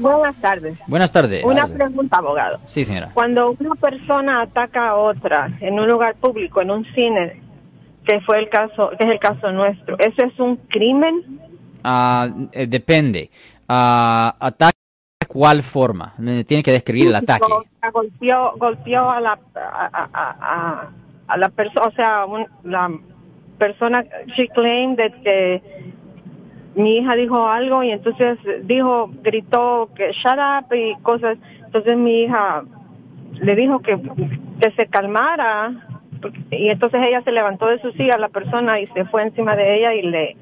Buenas tardes. Buenas tardes. Una pregunta, abogado. Sí, señora. Cuando una persona ataca a otra en un lugar público, en un cine, que fue el caso, que es el caso nuestro, ¿eso es un crimen? Ah, eh, depende. Ah, ¿Ataque cuál forma? Tiene que describir el ataque. Golpeó, golpeó a la a, a- a- a la persona, o sea, un- la persona, she claimed that que mi hija dijo algo y entonces dijo, gritó que shut up y cosas. Entonces mi hija le dijo que, que se calmara y entonces ella se levantó de su silla, la persona, y se fue encima de ella y le,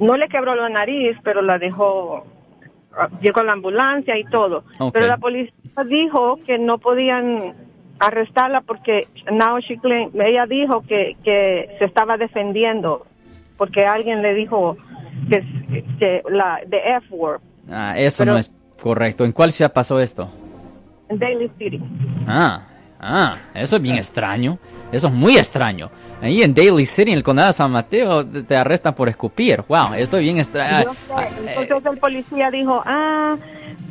no le quebró la nariz, pero la dejó, llegó la ambulancia y todo. Pero la policía dijo que no podían arrestarla porque now she claim- ella dijo que, que se estaba defendiendo porque alguien le dijo que, que la de F word Ah, eso Pero- no es correcto. ¿En cuál ciudad pasó esto? en Daly City. Ah, ah, eso es bien extraño. Eso es muy extraño. Ahí en Daly City, en el condado de San Mateo, te arrestan por escupir. Wow, esto es bien extraño. Entonces el policía dijo, ah,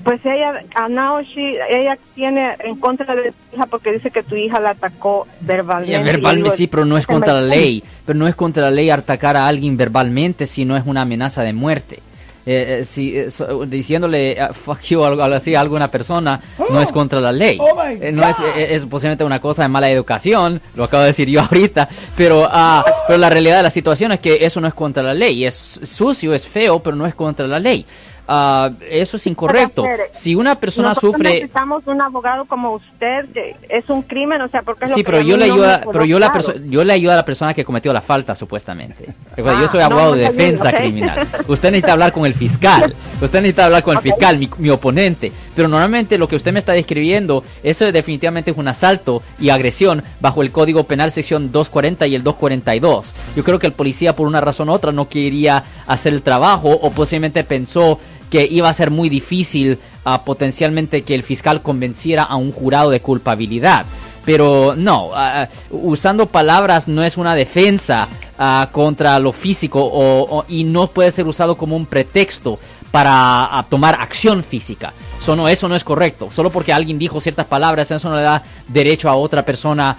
pues ella, now she- ella tiene en contra de tu hija porque dice que tu hija la atacó verbalmente. Y verbalmente digo, sí, pero no es contra la ley. Pero no es contra la ley atacar a alguien verbalmente si no es una amenaza de muerte. Eh, eh, si, eh, so- diciéndole ah, fuck you o algo algo así a alguna persona no es contra la ley. Oh my Eh, no es, es posiblemente una cosa de mala educación, lo acabo de decir yo ahorita, pero, ah, pero la realidad de la situación es que eso no es contra la ley. Es sucio, es feo, pero no es contra la ley. Ah, eso es incorrecto. Si una persona Nosotros sufre... necesitamos un abogado como usted, que es un crimen, o sea, porque es lo Sí, que pero a yo le no ayudo, quedó pero yo la yo le ayudo a la persona que cometió la falta supuestamente. Yo Ah, soy no, abogado de no defensa criminal. Usted necesita hablar con el fiscal. Usted necesita hablar con el fiscal, mi, mi oponente. Pero normalmente lo que usted me está describiendo, eso definitivamente es un asalto y agresión bajo el Código Penal sección 240 y el 242. Yo creo que el policía por una razón u otra no quería hacer el trabajo o posiblemente pensó que iba a ser muy difícil ah, potencialmente que el fiscal convenciera a un jurado de culpabilidad. Pero no, ah, usando palabras no es una defensa ah, contra lo físico y no puede ser usado como un pretexto para ah, tomar acción física. Eso no, eso no es correcto. Solo porque alguien dijo ciertas palabras, eso no le da derecho a otra persona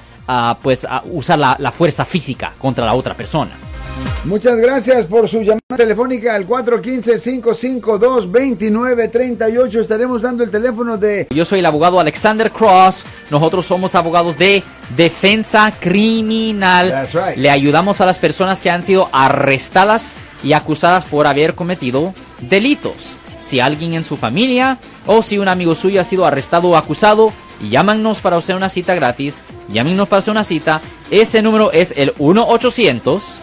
pues, a usar la fuerza física contra la otra persona. Muchas gracias por su llamada telefónica al 415-552-2938. Estaremos dando el teléfono de... Yo soy el abogado Alexander Cross. Nosotros somos abogados de defensa criminal. That's right. Le ayudamos a las personas que han sido arrestadas y acusadas por haber cometido delitos. Si alguien en su familia o si un amigo suyo ha sido arrestado o acusado, llámanos para hacer una cita gratis. Llámenos para hacer una cita. Ese número es el 1 800